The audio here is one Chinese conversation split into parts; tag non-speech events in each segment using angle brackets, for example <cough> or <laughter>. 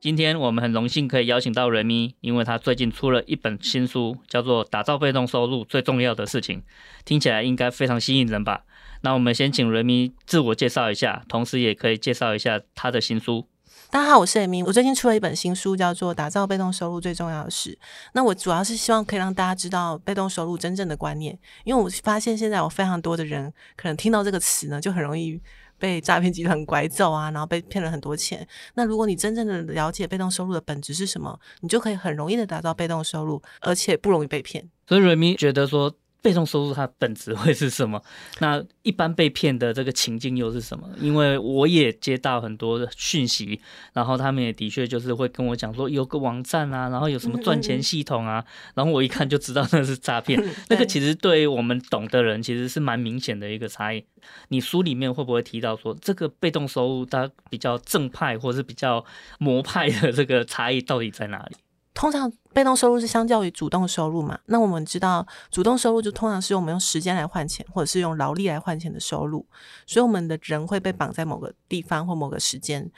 今天我们很荣幸可以邀请到瑞咪，因为他最近出了一本新书，叫做《打造被动收入最重要的事情》，听起来应该非常吸引人吧？那我们先请瑞咪自我介绍一下，同时也可以介绍一下他的新书。大家好，我是瑞咪，我最近出了一本新书，叫做《打造被动收入最重要的事》。那我主要是希望可以让大家知道被动收入真正的观念，因为我发现现在有非常多的人可能听到这个词呢，就很容易。被诈骗集团拐走啊，然后被骗了很多钱。那如果你真正的了解被动收入的本质是什么，你就可以很容易的达到被动收入，而且不容易被骗。所以瑞咪觉得说。被动收入它本质会是什么？那一般被骗的这个情境又是什么？因为我也接到很多的讯息，然后他们也的确就是会跟我讲说有个网站啊，然后有什么赚钱系统啊，然后我一看就知道那是诈骗。那个其实对于我们懂的人其实是蛮明显的一个差异。你书里面会不会提到说这个被动收入它比较正派或是比较魔派的这个差异到底在哪里？通常被动收入是相较于主动收入嘛，那我们知道主动收入就通常是我们用时间来换钱，或者是用劳力来换钱的收入，所以我们的人会被绑在某个地方或某个时间。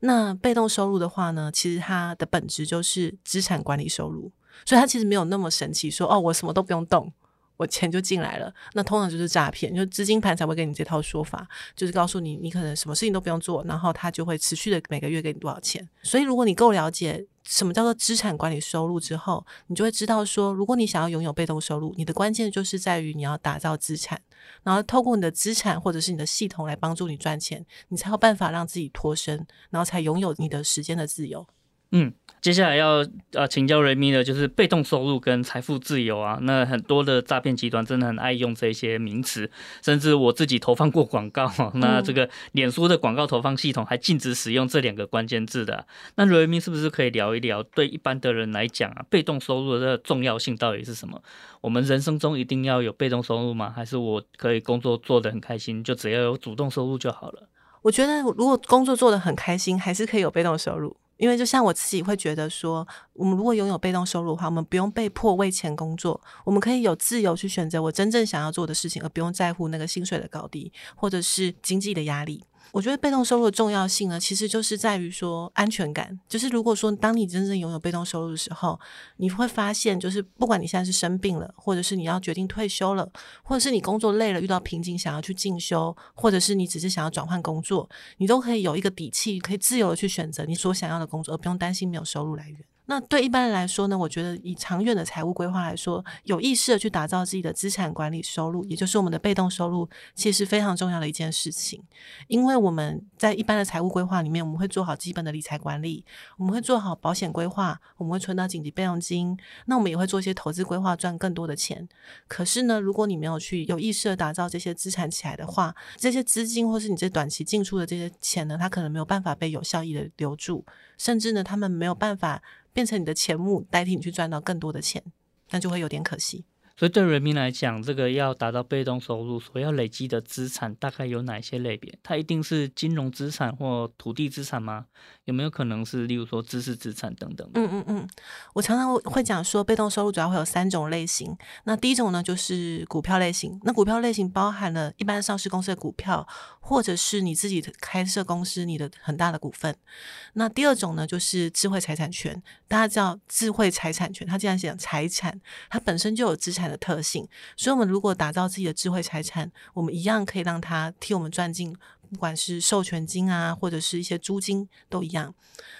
那被动收入的话呢，其实它的本质就是资产管理收入，所以它其实没有那么神奇说，说哦，我什么都不用动。我钱就进来了，那通常就是诈骗，就资金盘才会给你这套说法，就是告诉你你可能什么事情都不用做，然后他就会持续的每个月给你多少钱。所以如果你够了解什么叫做资产管理收入之后，你就会知道说，如果你想要拥有被动收入，你的关键就是在于你要打造资产，然后透过你的资产或者是你的系统来帮助你赚钱，你才有办法让自己脱身，然后才拥有你的时间的自由。嗯。接下来要呃请教瑞咪的，就是被动收入跟财富自由啊。那很多的诈骗集团真的很爱用这些名词，甚至我自己投放过广告，<laughs> 那这个脸书的广告投放系统还禁止使用这两个关键字的啊。那瑞咪是不是可以聊一聊，对一般的人来讲啊，被动收入的重要性到底是什么？我们人生中一定要有被动收入吗？还是我可以工作做得很开心，就只要有主动收入就好了？我觉得如果工作做得很开心，还是可以有被动收入。因为就像我自己会觉得说，我们如果拥有被动收入的话，我们不用被迫为钱工作，我们可以有自由去选择我真正想要做的事情，而不用在乎那个薪水的高低，或者是经济的压力。我觉得被动收入的重要性呢，其实就是在于说安全感。就是如果说当你真正拥有被动收入的时候，你会发现，就是不管你现在是生病了，或者是你要决定退休了，或者是你工作累了遇到瓶颈想要去进修，或者是你只是想要转换工作，你都可以有一个底气，可以自由的去选择你所想要的工作，而不用担心没有收入来源。那对一般人来说呢，我觉得以长远的财务规划来说，有意识的去打造自己的资产管理收入，也就是我们的被动收入，其实是非常重要的一件事情。因为我们在一般的财务规划里面，我们会做好基本的理财管理，我们会做好保险规划，我们会存到紧急备用金，那我们也会做一些投资规划，赚更多的钱。可是呢，如果你没有去有意识的打造这些资产起来的话，这些资金或是你这短期进出的这些钱呢，它可能没有办法被有效益的留住，甚至呢，他们没有办法。变成你的钱目，代替你去赚到更多的钱，那就会有点可惜。所以对人民来讲，这个要达到被动收入，所要累积的资产大概有哪些类别？它一定是金融资产或土地资产吗？有没有可能是例如说知识资产等等？嗯嗯嗯，我常常会讲说，被动收入主要会有三种类型。那第一种呢，就是股票类型。那股票类型包含了一般上市公司的股票，或者是你自己开设公司你的很大的股份。那第二种呢，就是智慧财产权。大家知道智慧财产权，它既然是讲财产，它本身就有资产的特性，所以，我们如果打造自己的智慧财产，我们一样可以让它替我们赚进，不管是授权金啊，或者是一些租金都一样。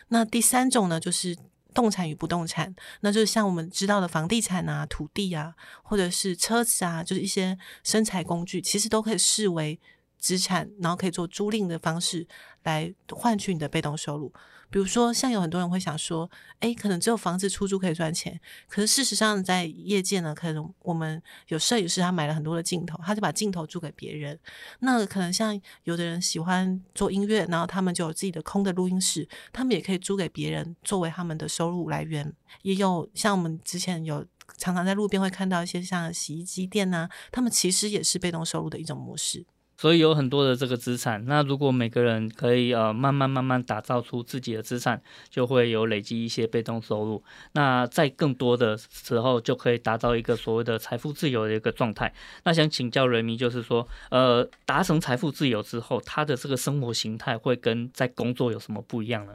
那第三种呢，就是动产与不动产，那就是像我们知道的房地产啊、土地啊，或者是车子啊，就是一些生财工具，其实都可以视为资产，然后可以做租赁的方式来换取你的被动收入。比如说，像有很多人会想说，诶，可能只有房子出租可以赚钱。可是事实上，在业界呢，可能我们有摄影师，他买了很多的镜头，他就把镜头租给别人。那可能像有的人喜欢做音乐，然后他们就有自己的空的录音室，他们也可以租给别人作为他们的收入来源。也有像我们之前有常常在路边会看到一些像洗衣机店呐，他们其实也是被动收入的一种模式。所以有很多的这个资产，那如果每个人可以呃慢慢慢慢打造出自己的资产，就会有累积一些被动收入。那在更多的时候，就可以达到一个所谓的财富自由的一个状态。那想请教人民，就是说，呃，达成财富自由之后，他的这个生活形态会跟在工作有什么不一样呢？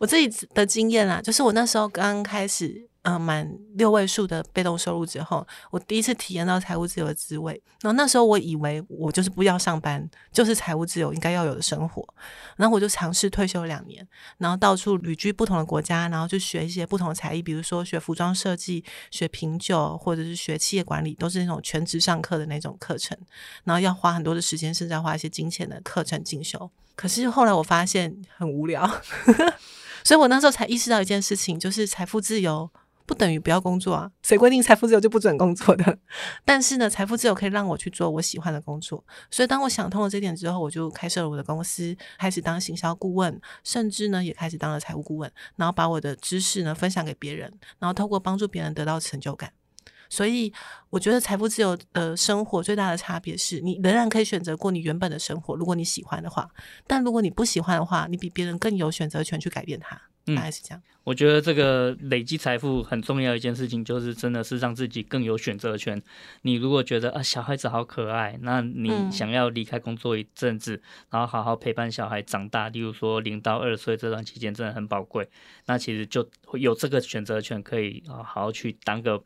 我自己的经验啊，就是我那时候刚开始。嗯，满六位数的被动收入之后，我第一次体验到财务自由的滋味。然后那时候我以为我就是不要上班，就是财务自由应该要有的生活。然后我就尝试退休两年，然后到处旅居不同的国家，然后就学一些不同的才艺，比如说学服装设计、学品酒，或者是学企业管理，都是那种全职上课的那种课程。然后要花很多的时间，甚至要花一些金钱的课程进修。可是后来我发现很无聊，<laughs> 所以我那时候才意识到一件事情，就是财富自由。不等于不要工作啊？谁规定财富自由就不准工作的？<laughs> 但是呢，财富自由可以让我去做我喜欢的工作。所以当我想通了这点之后，我就开设了我的公司，开始当行销顾问，甚至呢也开始当了财务顾问，然后把我的知识呢分享给别人，然后透过帮助别人得到成就感。所以我觉得财富自由的生活最大的差别是你仍然可以选择过你原本的生活，如果你喜欢的话。但如果你不喜欢的话，你比别人更有选择权去改变它。嗯，大概是这样。我觉得这个累积财富很重要一件事情，就是真的是让自己更有选择权。你如果觉得啊小孩子好可爱，那你想要离开工作一阵子，嗯，然后好好陪伴小孩长大，例如说零到二岁这段期间真的很宝贵。那其实就会有这个选择权，可以啊好好去当个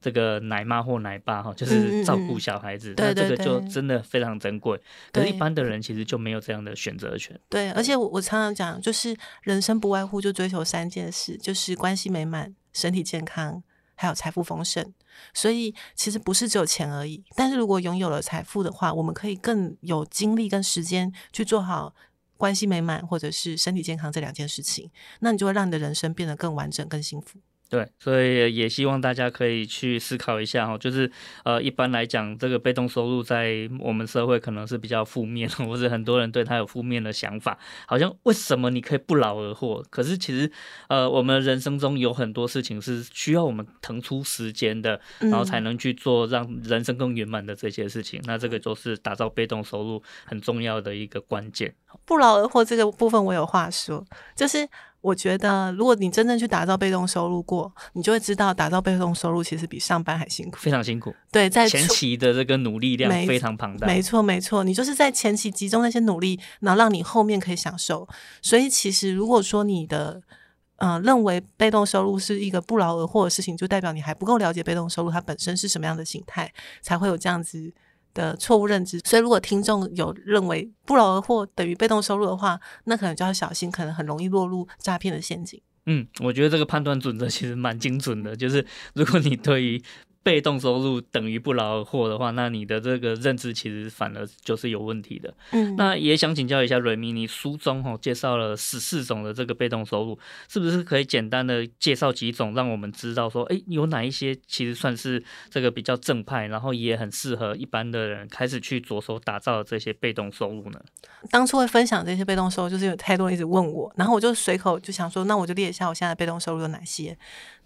这个奶妈或奶爸哈，就是照顾小孩子。嗯嗯，那这个就真的非常珍贵。可是一般的人其实就没有这样的选择权。对，而且我我常常讲，就是人生不外乎就追求三件事，就是关系美满、身体健康，还有财富丰盛。所以其实不是只有钱而已。但是如果拥有了财富的话，我们可以更有精力跟时间去做好关系美满或者是身体健康这两件事情。那你就会让你的人生变得更完整、更幸福。对，所以也希望大家可以去思考一下哈，就是呃，一般来讲，这个被动收入在我们社会可能是比较负面，或者很多人对他有负面的想法，好像为什么你可以不劳而获？可是其实呃，我们人生中有很多事情是需要我们腾出时间的，然后才能去做让人生更圆满的这些事情。嗯、那这个就是打造被动收入很重要的一个关键。不劳而获这个部分，我有话说，就是。我觉得，如果你真正去打造被动收入过，你就会知道，打造被动收入其实比上班还辛苦，非常辛苦。对，在前期的这个努力量非常庞大。没错，没错，你就是在前期集中那些努力，然后让你后面可以享受。所以，其实如果说你的嗯、呃、认为被动收入是一个不劳而获的事情，就代表你还不够了解被动收入它本身是什么样的形态，才会有这样子的错误认知，所以如果听众有认为不劳而获等于被动收入的话，那可能就要小心，可能很容易落入诈骗的陷阱。嗯，我觉得这个判断准则其实蛮精准的，就是如果你对于被动收入等于不劳而获的话，那你的这个认知其实反而就是有问题的。嗯，那也想请教一下瑞米，你书中哦介绍了十四种的这个被动收入，是不是可以简单的介绍几种，让我们知道说，哎，有哪一些其实算是这个比较正派，然后也很适合一般的人开始去着手打造这些被动收入呢？当初会分享这些被动收入，就是有太多人一直问我，然后我就随口就想说，那我就列一下我现在的被动收入有哪些。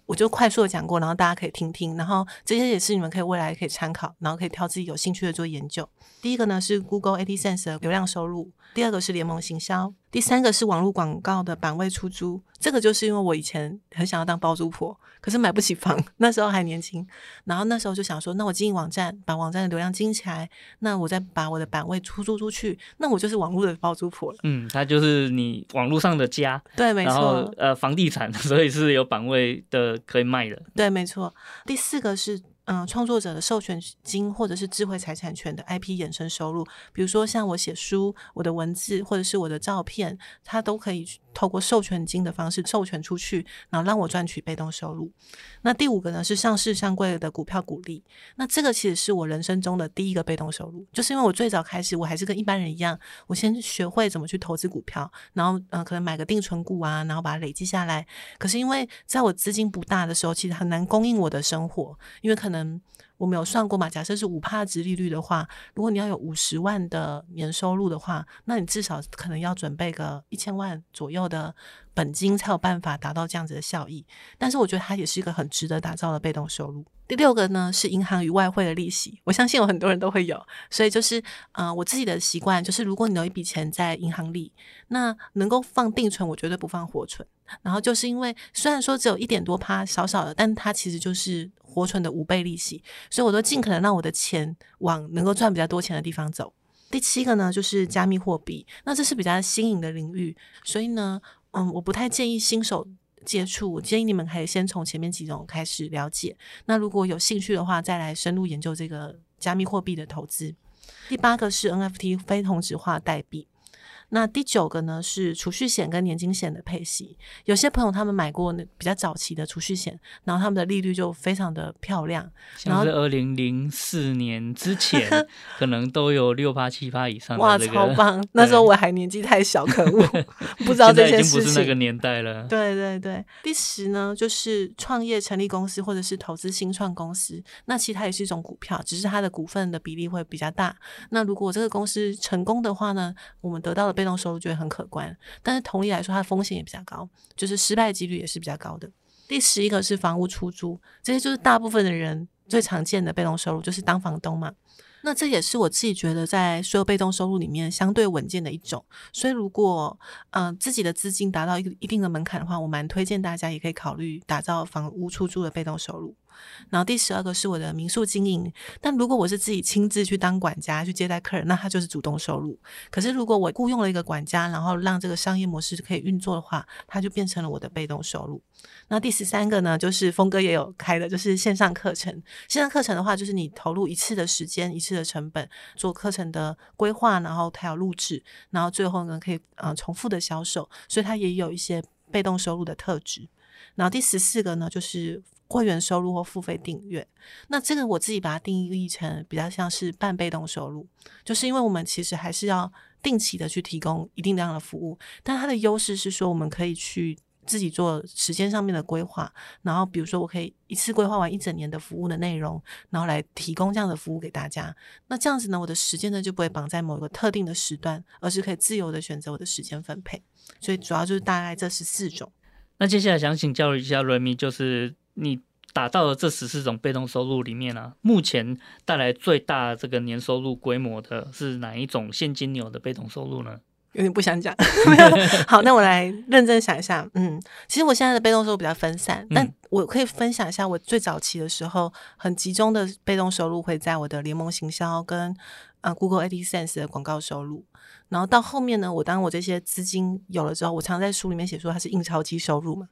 我就快速的讲过，然后大家可以听听，然后这些也是你们可以未来可以参考，然后可以挑自己有兴趣的做研究。第一个呢是 Google AdSense 的流量收入，第二个是联盟行销。第三个是网络广告的版位出租，这个就是因为我以前很想要当包租婆，可是买不起房，那时候还年轻，然后那时候就想说，那我经营网站，把网站的流量经营起来，那我再把我的版位出租出去，那我就是网络的包租婆了。嗯，它就是你网络上的家，对，没错。呃，房地产，<laughs> 所以是有版位的可以卖的。对，没错。第四个是。嗯，创作者的授权金或者是智慧财产权的 IP 衍生收入，比如说像我写书、我的文字或者是我的照片，它都可以透过授权金的方式授权出去，然后让我赚取被动收入。那第五个呢是上市上柜的股票股利。那这个其实是我人生中的第一个被动收入，就是因为我最早开始我还是跟一般人一样，我先学会怎么去投资股票，然后嗯、可能买个定存股啊，然后把它累积下来。可是因为在我资金不大的时候，其实很难供应我的生活，因为可能。嗯我没有算过嘛，假设是五帕值利率的话，如果你要有五十万的年收入的话，那你至少可能要准备个一千万左右的本金，才有办法达到这样子的效益。但是我觉得它也是一个很值得打造的被动收入。第六个呢是银行与外汇的利息，我相信有很多人都会有，所以就是呃我自己的习惯就是，如果你有一笔钱在银行里，那能够放定存，我绝对不放活存。然后就是因为虽然说只有一点多趴，少少的，但它其实就是活存的五倍利息，所以我都尽可能让我的钱往能够赚比较多钱的地方走。第七个呢，就是加密货币，那这是比较新颖的领域，所以呢，嗯，我不太建议新手接触，我建议你们可以先从前面几种开始了解。那如果有兴趣的话，再来深入研究这个加密货币的投资。第八个是 NFT 非同质化代币。那第九个呢是储蓄险跟年金险的配息，有些朋友他们买过那比较早期的储蓄险，然后他们的利率就非常的漂亮，像是二零零四年之前 <laughs> 可能都有六八七八以上哇，超棒！那时候我还年纪太小，可恶，<laughs> 不知道这些事情。已经不是那个年代了。对对对，第十呢就是创业成立公司或者是投资新创公司，那其实它也是一种股票，只是它的股份的比例会比较大。那如果这个公司成功的话呢，我们得到的被动收入就会很可观，但是同理来说，它的风险也比较高，就是失败几率也是比较高的。第十一个是房屋出租，这些就是大部分的人最常见的被动收入，就是当房东嘛。那这也是我自己觉得在所有被动收入里面相对稳健的一种。所以如果嗯、自己的资金达到一个一定的门槛的话，我蛮推荐大家也可以考虑打造房屋出租的被动收入。然后第十二个是我的民宿经营，但如果我是自己亲自去当管家去接待客人，那他就是主动收入。可是如果我雇佣了一个管家，然后让这个商业模式可以运作的话，它就变成了我的被动收入。那第十三个呢，就是峰哥也有开的，就是线上课程。线上课程的话，就是你投入一次的时间、一次的成本做课程的规划，然后还有录制，然后最后呢可以呃重复的销售，所以它也有一些被动收入的特质。然后第十四个呢，就是。会员收入或付费订阅，那这个我自己把它定义成比较像是半被动收入，就是因为我们其实还是要定期的去提供一定量的服务，但它的优势是说我们可以去自己做时间上面的规划，然后比如说我可以一次规划完一整年的服务的内容，然后来提供这样的服务给大家。那这样子呢，我的时间呢就不会绑在某一个特定的时段，而是可以自由的选择我的时间分配。所以主要就是大概这十四种。那接下来想请教一下 Remy，就是。你打造的这十四种被动收入里面呢、啊，目前带来最大这个年收入规模的是哪一种现金流的被动收入呢？有点不想讲。<laughs> 好，那我来认真想一下。嗯，其实我现在的被动收入比较分散，但我可以分享一下我最早期的时候很集中的被动收入会在我的联盟行销跟啊 Google AdSense 的广告收入。然后到后面呢，我当我这些资金有了之后，我常在书里面写说它是印钞机收入嘛。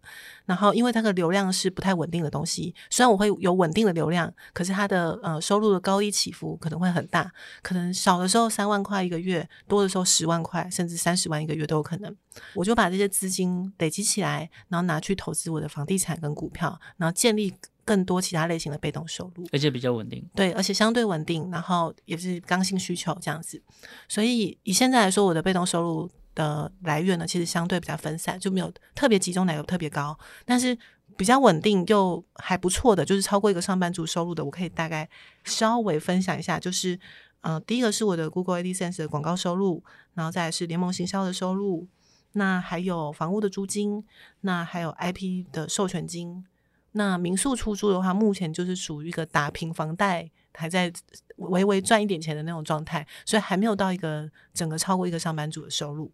然后因为它的流量是不太稳定的东西，虽然我会有稳定的流量，可是它的呃收入的高低起伏可能会很大，可能少的时候三万块一个月，多的时候十万块甚至三十万一个月都有可能。我就把这些资金累积起来，然后拿去投资我的房地产跟股票，然后建立。更多其他类型的被动收入，而且比较稳定。对，而且相对稳定，然后也是刚性需求这样子。所以以现在来说，我的被动收入的来源呢，其实相对比较分散，就没有特别集中哪个特别高，但是比较稳定又还不错的，就是超过一个上班族收入的，我可以大概稍微分享一下。就是，呃，第一个是我的 Google AdSense 的广告收入，然后再来是联盟行销的收入，那还有房屋的租金，那还有 IP 的授权金。那民宿出租的话，目前就是属于一个打平房贷，还在微微赚一点钱的那种状态，所以还没有到一个整个超过一个上班族的收入，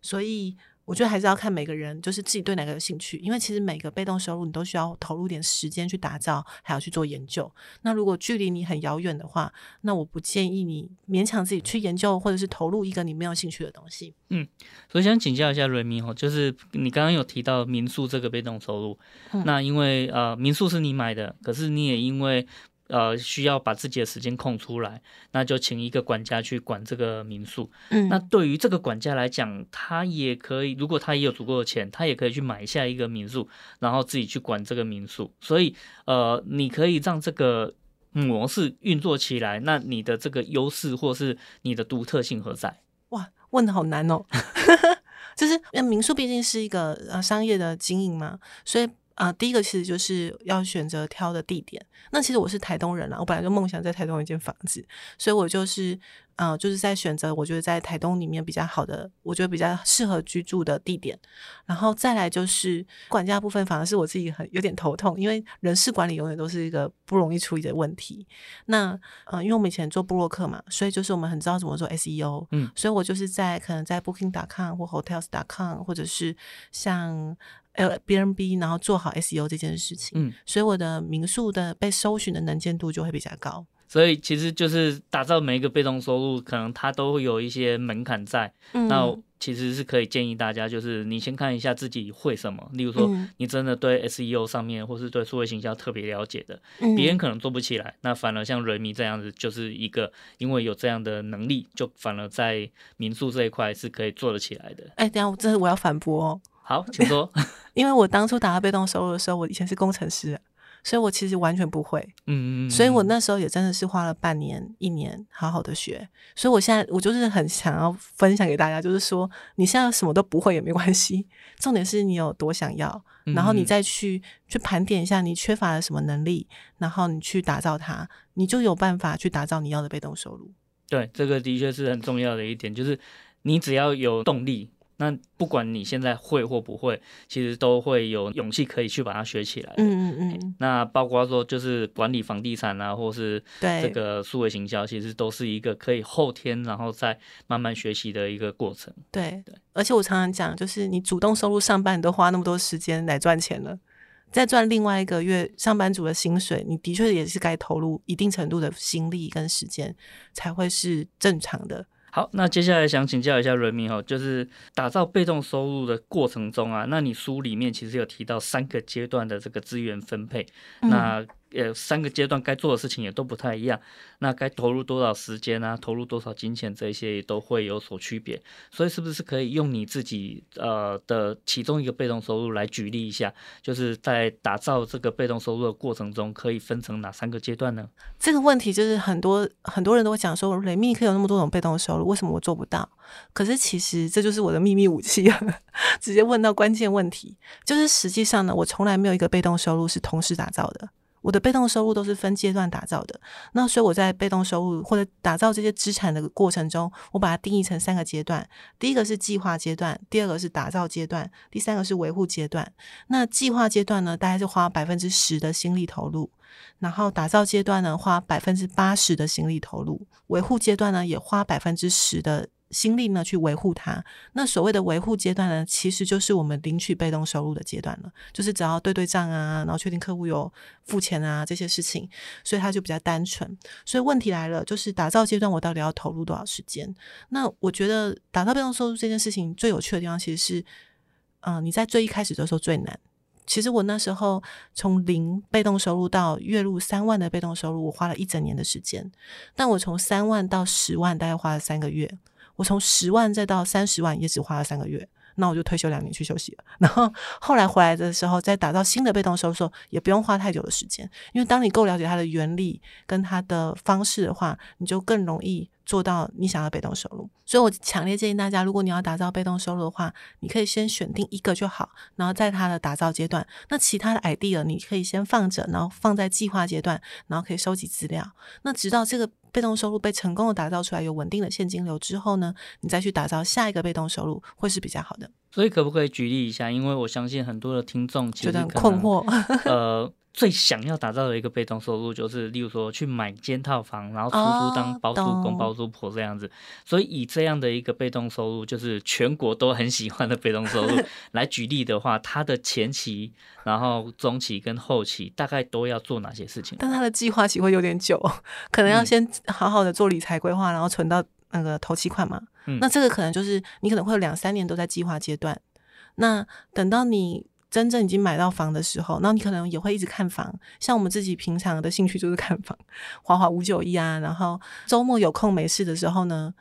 所以。我觉得还是要看每个人，就是自己对哪个有兴趣，因为其实每个被动收入你都需要投入点时间去打造，还要去做研究。那如果距离你很遥远的话，那我不建议你勉强自己去研究，或者是投入一个你没有兴趣的东西。嗯，所以想请教一下 Remy 哦，就是你刚刚有提到民宿这个被动收入，嗯、那因为呃民宿是你买的，可是你也因为呃需要把自己的时间空出来，那就请一个管家去管这个民宿。嗯，那对于这个管家来讲，他也可以，如果他也有足够的钱，他也可以去买下一个民宿，然后自己去管这个民宿。所以，呃，你可以让这个模式运作起来，那你的这个优势或是你的独特性何在？哇，问的好难哦。<laughs> 就是民宿毕竟是一个呃商业的经营嘛，所以啊、呃，第一个其实就是要选择挑的地点。那其实我是台东人啦，我本来就梦想在台东有一间房子，所以我就是。嗯、呃，就是在选择我觉得在台东里面比较好的，我觉得比较适合居住的地点，然后再来就是管家部分，反而是我自己很有点头痛，因为人事管理永远都是一个不容易处理的问题。那呃，因为我们以前做布洛克嘛，所以就是我们很知道怎么做 SEO，嗯，所以我就是在可能在 Booking.com 或 Hotels.com 或者是像 Airbnb，然后做好 SEO 这件事情，嗯，所以我的民宿的被搜寻的能见度就会比较高。所以其实就是打造每一个被动收入，可能它都会有一些门槛在。嗯，那其实是可以建议大家，就是你先看一下自己会什么。例如说，你真的对 SEO 上面或是对数位行销特别了解的，别人可能做不起来。那反而像瑞米这样子，就是一个因为有这样的能力，就反而在民宿这一块是可以做得起来的。哎，等下，我这是我要反驳哦。好，请说。<laughs> 因为我当初打到被动收入的时候，我以前是工程师。所以我其实完全不会，嗯嗯，所以我那时候也真的是花了半年、一年好好的学。所以我现在我就是很想要分享给大家，就是说你现在什么都不会也没关系，重点是你有多想要，然后你再去去盘点一下你缺乏了什么能力，然后你去打造它，你就有办法去打造你要的被动收入。对，这个的确是很重要的一点，就是你只要有动力。那不管你现在会或不会，其实都会有勇气可以去把它学起来。嗯嗯嗯。那包括说就是管理房地产啊，或是这个数位行销，其实都是一个可以后天然后再慢慢学习的一个过程。对对。而且我常常讲，就是你主动收入上班，你都花那么多时间来赚钱了，再赚另外一个月上班族的薪水，你的确也是该投入一定程度的心力跟时间，才会是正常的。好，那接下来想请教一下瑞米哈，就是打造被动收入的过程中啊，那你书里面其实有提到三个阶段的这个资源分配，嗯、那。呃，三个阶段该做的事情也都不太一样，那该投入多少时间啊，投入多少金钱，这些也都会有所区别。所以，是不是可以用你自己呃的其中一个被动收入来举例一下？就是在打造这个被动收入的过程中，可以分成哪三个阶段呢？这个问题就是很多很多人都会讲说，雷密可以有那么多种被动收入，为什么我做不到？可是其实这就是我的秘密武器啊！<laughs> 直接问到关键问题，就是实际上呢，我从来没有一个被动收入是同时打造的。我的被动收入都是分阶段打造的，那所以我在被动收入或者打造这些资产的过程中，我把它定义成三个阶段。第一个是计划阶段，第二个是打造阶段，第三个是维护阶段。那计划阶段呢，大概是花百分之十的心力投入，然后打造阶段呢，花百分之八十的心力投入，维护阶段呢，也花百分之十的。心力呢，去维护它。那所谓的维护阶段呢，其实就是我们领取被动收入的阶段了。就是只要对对账啊，然后确定客户有付钱啊这些事情，所以它就比较单纯。所以问题来了，就是打造阶段我到底要投入多少时间？那我觉得打造被动收入这件事情最有趣的地方，其实是，嗯、呃，你在最一开始的时候最难。其实我那时候从零被动收入到月入三万的被动收入，我花了一整年的时间。但我从三万到十万，大概花了三个月。我从十万再到三十万，也只花了三个月，那我就退休两年去休息了。<laughs> 然后后来回来的时候，再打造新的被动收入，也不用花太久的时间，因为当你够了解它的原理跟它的方式的话，你就更容易做到你想要被动收入。所以我强烈建议大家，如果你要打造被动收入的话，你可以先选定一个就好，然后在它的打造阶段，那其他的 idea 你可以先放着，然后放在计划阶段，然后可以收集资料，那直到这个。被动收入被成功的打造出来，有稳定的现金流之后呢，你再去打造下一个被动收入会是比较好的。所以可不可以举例一下？因为我相信很多的听众其实觉得很困惑。呃。最想要打造的一个被动收入，就是例如说去买间套房，然后出租当包租公、包租婆这样子。所以以这样的一个被动收入，就是全国都很喜欢的被动收入 <laughs> 来举例的话，它的前期、然后中期跟后期大概都要做哪些事情？但它的计划期会有点久，可能要先好好的做理财规划，然后存到那个头期款嘛。嗯，那这个可能就是你可能会有两三年都在计划阶段。那等到你。真正已经买到房的时候，那你可能也会一直看房。像我们自己平常的兴趣就是看房，花花五九一啊，然后周末有空没事的时候呢，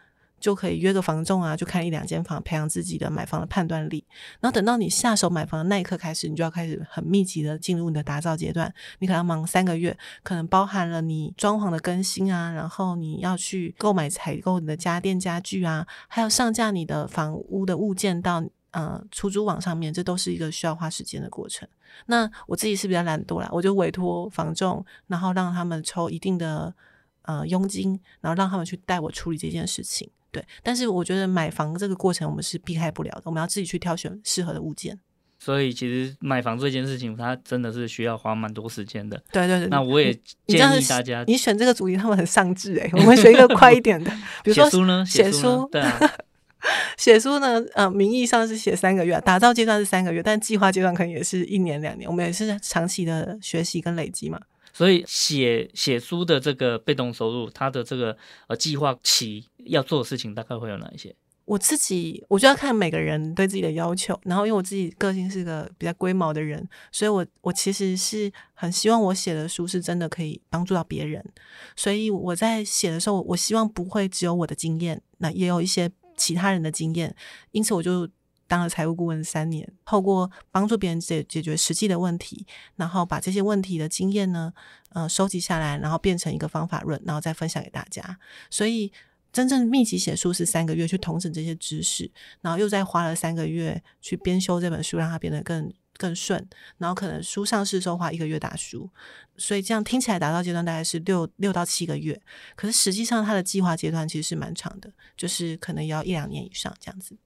就可以约个房仲啊，就看一两间房，培养自己的买房的判断力。然后等到你下手买房的那一刻开始，你就要开始很密集的进入你的打造阶段。你可能要忙三个月，可能包含了你装潢的更新啊，然后你要去购买采购你的家电家具啊，还有上架你的房屋的物件到呃出租网上面，这都是一个需要花时间的过程。那我自己是比较懒惰啦，我就委托房仲，然后让他们抽一定的呃佣金，然后让他们去带我处理这件事情。对，但是我觉得买房这个过程我们是避开不了的，我们要自己去挑选适合的物件。所以其实买房这件事情，它真的是需要花蛮多时间的。对对对。那我也建议大家，你，你选这个主题，他们很上智哎，我们选一个快一点的，比如说写书呢，写书，对啊，写书呢，呃，名义上是写三个月，打造阶段是三个月，但计划阶段可能也是一年两年，我们也是长期的学习跟累积嘛。所以写写书的这个被动收入，它的这个呃计划期要做的事情大概会有哪一些？我自己我就要看每个人对自己的要求，然后因为我自己个性是个比较龟毛的人，所以我我其实是很希望我写的书是真的可以帮助到别人，所以我在写的时候，我希望不会只有我的经验，那也有一些其他人的经验，因此我就。当了财务顾问三年，透过帮助别人解解决实际的问题，然后把这些问题的经验呢，呃，收集下来，然后变成一个方法论，然后再分享给大家。所以，真正密集写书是三个月去统整这些知识，然后又再花了三个月去编修这本书，让它变得更更顺。然后可能书上市时候花一个月打书，所以这样听起来达到阶段大概是六六到七个月，可是实际上它的计划阶段其实是蛮长的，就是可能要一两年以上这样子。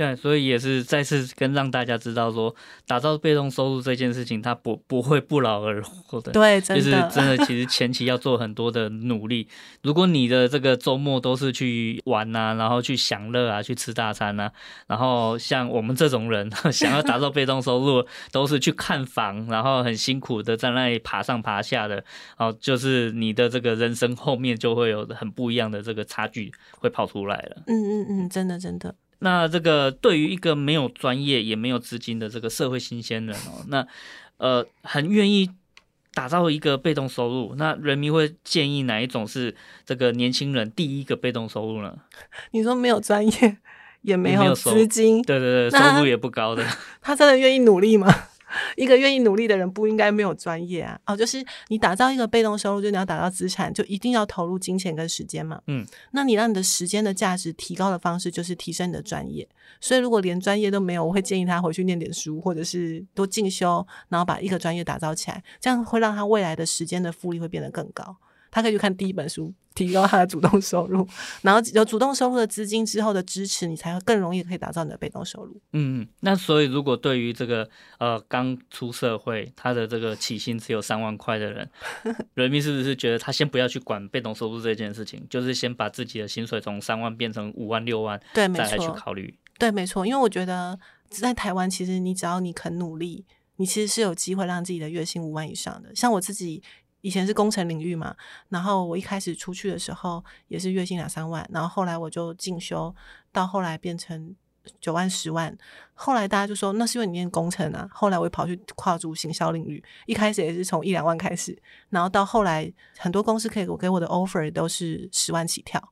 对，所以也是再次跟让大家知道说，打造被动收入这件事情，它不不会不劳而获的。对，真的，就是真的，其实前期要做很多的努力。如果你的这个周末都是去玩啊，然后去享乐啊，去吃大餐啊，然后像我们这种人 <laughs> 想要打造被动收入，都是去看房，然后很辛苦的在那里爬上爬下的，哦，就是你的这个人生后面就会有很不一样的这个差距会跑出来了。嗯嗯嗯，真的真的。那这个对于一个没有专业也没有资金的这个社会新鲜人哦，那呃很愿意打造一个被动收入，那人民会建议哪一种是这个年轻人第一个被动收入呢？<laughs> 你说没有专业也没有资金，对对对，收入也不高的，<laughs> 他真的愿意努力吗？一个愿意努力的人不应该没有专业啊！哦，就是你打造一个被动收入，就你要打造资产，就一定要投入金钱跟时间嘛。嗯，那你让你的时间的价值提高的方式，就是提升你的专业。所以如果连专业都没有，我会建议他回去念点书，或者是多进修，然后把一个专业打造起来，这样会让他未来的时间的复利会变得更高。他可以去看第一本书，提高他的主动收入，<laughs> 然后有主动收入的资金之后的支持，你才会更容易可以打造你的被动收入。嗯，那所以如果对于这个呃刚出社会，他的这个起薪只有三万块的人，<laughs> 人民是不是觉得他先不要去管被动收入这件事情，就是先把自己的薪水从三万变成五万六万，对，没错，再来去考虑。对，没错，因为我觉得在台湾，其实你只要你肯努力，你其实是有机会让自己的月薪五万以上的。像我自己。以前是工程领域嘛，然后我一开始出去的时候也是月薪两三万，然后后来我就进修，到后来变成九万、十万。后来大家就说那是因为你念工程啊。后来我跑去跨足行销领域，一开始也是从一两万开始，然后到后来很多公司可以我给我的 offer 都是十万起跳，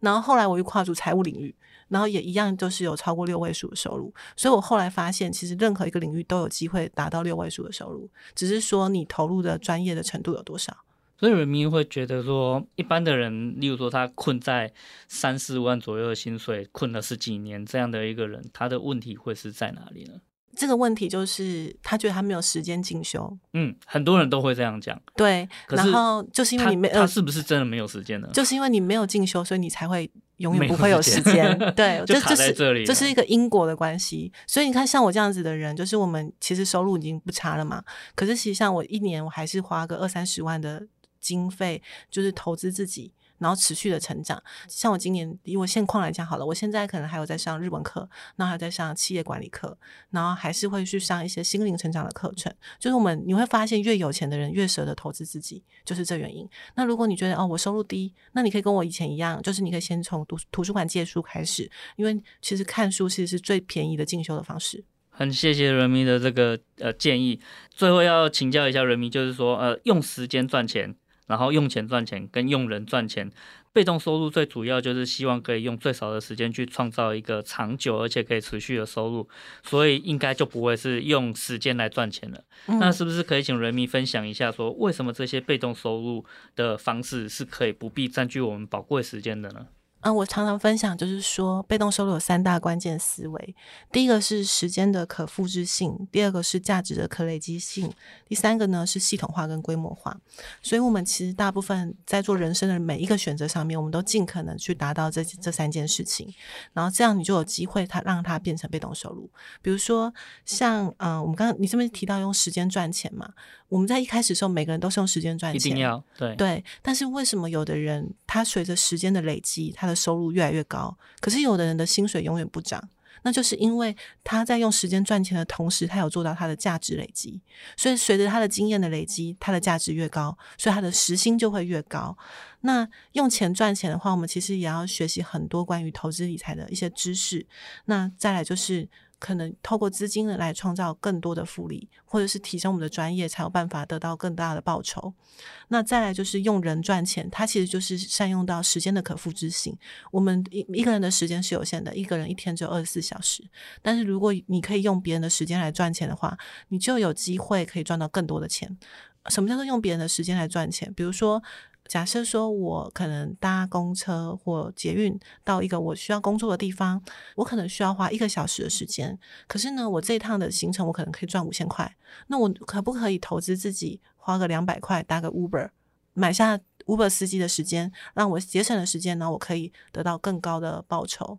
然后后来我又跨足财务领域。然后也一样，都是有超过六位数的收入，所以我后来发现，其实任何一个领域都有机会达到六位数的收入，只是说你投入的专业的程度有多少。所以人民会觉得说，一般的人，例如说他困在三四万左右的薪水，困了十几年这样的一个人，他的问题会是在哪里呢？这个问题就是他觉得他没有时间进修。嗯，很多人都会这样讲。对，然后就是因为你没有，他是不是真的没有时间呢？就是因为你没有进修，所以你才会永远不会有时间。<laughs> 对，就卡在这里，这是一个因果的关系。所以你看，像我这样子的人，就是我们其实收入已经不差了嘛。可是实际上我一年，我还是花个二三十万的经费，就是投资自己。然后持续的成长，像我今年以我现况来讲好了，我现在可能还有在上日文课，然后还有在上企业管理课，然后还是会去上一些心灵成长的课程。就是我们你会发现，越有钱的人越舍得投资自己，就是这原因。那如果你觉得哦，我收入低，那你可以跟我以前一样，就是你可以先从图图书馆借书开始，因为其实看书其实是最便宜的进修的方式。很谢谢人民的这个呃建议。最后要请教一下人民，就是说呃用时间赚钱，然后用钱赚钱，跟用人赚钱。被动收入最主要就是希望可以用最少的时间去创造一个长久而且可以持续的收入，所以应该就不会是用时间来赚钱了。那是不是可以请人民分享一下，说为什么这些被动收入的方式是可以不必占据我们宝贵时间的呢？嗯，我常常分享，就是说，被动收入有三大关键思维。第一个是时间的可复制性，第二个是价值的可累积性，第三个呢是系统化跟规模化。所以，我们其实大部分在做人生的每一个选择上面，我们都尽可能去达到这这三件事情。然后这样你就有机会，它让它变成被动收入。比如说，像嗯、呃，我们刚刚你这边提到用时间赚钱嘛？我们在一开始的时候，每个人都是用时间赚钱，一定要对对。但是为什么有的人他随着时间的累积，他的收入越来越高，可是有的人的薪水永远不涨，那就是因为他在用时间赚钱的同时，他有做到他的价值累积，所以随着他的经验的累积，他的价值越高，所以他的时薪就会越高。那用钱赚钱的话，我们其实也要学习很多关于投资理财的一些知识。那再来就是。可能透过资金来创造更多的复利，或者是提升我们的专业，才有办法得到更大的报酬。那再来就是用人赚钱，它其实就是善用到时间的可复制性。我们一一个人的时间是有限的，一个人一天只有二十四小时。但是如果你可以用别人的时间来赚钱的话，你就有机会可以赚到更多的钱。什么叫做用别人的时间来赚钱？比如说。假设说，我可能搭公车或捷运到一个我需要工作的地方，我可能需要花一个小时的时间。可是呢，我这一趟的行程我可能可以赚五千块。那我可不可以投资自己花个两百块搭个 Uber，买下 Uber 司机的时间，让我节省的时间，呢我可以得到更高的报酬？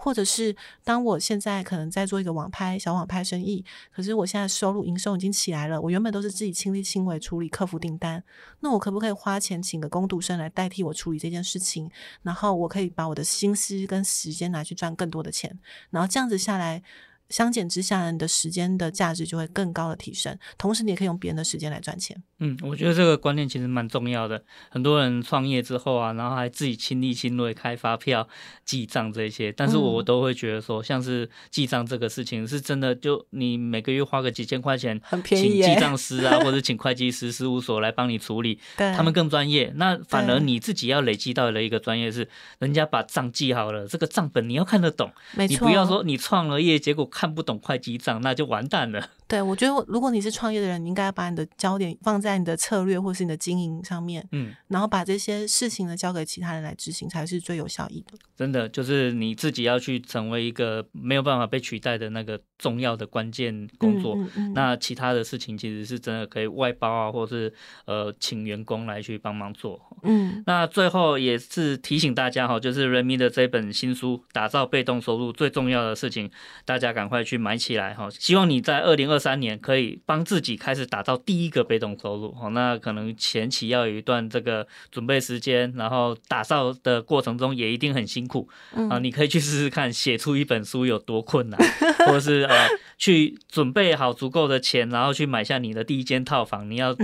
或者是当我现在可能在做一个网拍小网拍生意，可是我现在收入营收已经起来了，我原本都是自己亲力亲为处理客服订单，那我可不可以花钱请个工读生来代替我处理这件事情？然后我可以把我的心思跟时间拿去赚更多的钱，然后这样子下来。相减之下，你的时间的价值就会更高的提升，同时你也可以用别人的时间来赚钱。嗯，我觉得这个观念其实蛮重要的。很多人创业之后啊，然后还自己亲力亲为开发票、记账这些，但是我都会觉得说，像是记账这个事情是真的，就你每个月花个几千块钱，很便宜，请记账师啊，<laughs> 或者请会计师事务所来帮你处理，对，他们更专业。那反而你自己要累积到的一个专业是，人家把账记好了，这个账本你要看得懂，没错，你不要说你创了业，结果。看不懂会计账，那就完蛋了。对，我觉得如果你是创业的人，你应该要把你的焦点放在你的策略或是你的经营上面，嗯，然后把这些事情呢交给其他人来执行，才是最有效益的。真的，就是你自己要去成为一个没有办法被取代的那个重要的关键工作。嗯嗯嗯、那其他的事情其实是真的可以外包啊，或是呃请员工来去帮忙做。嗯，那最后也是提醒大家哈，就是 Remy 的这本新书《打造被动收入》最重要的事情，大家赶快去买起来哈。希望你在二零二三年可以帮自己开始打造第一个被动收入，哦，那可能前期要有一段这个准备时间，然后打造的过程中也一定很辛苦，啊，你可以去试试看写出一本书有多困难，<laughs> 或者是呃去准备好足够的钱，然后去买下你的第一间套房，你要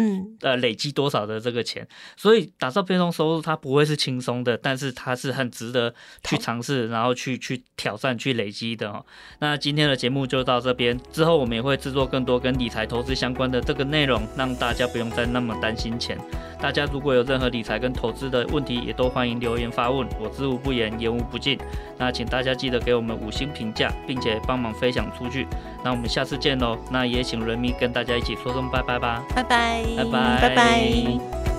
呃累积多少的这个钱，所以打造被动收入它不会是轻松的，但是它是很值得去尝试，然后去去挑战、去累积的哦。那今天的节目就到这边，之后我们也会制作更多。跟理财投资相关的这个内容，让大家不用再那么担心钱。大家如果有任何理财跟投资的问题，也都欢迎留言发问，我知无不言，言无不尽。那请大家记得给我们五星评价，并且帮忙分享出去。那我们下次见喽。那也请人民跟大家一起说声拜拜吧，拜拜，拜拜，拜拜。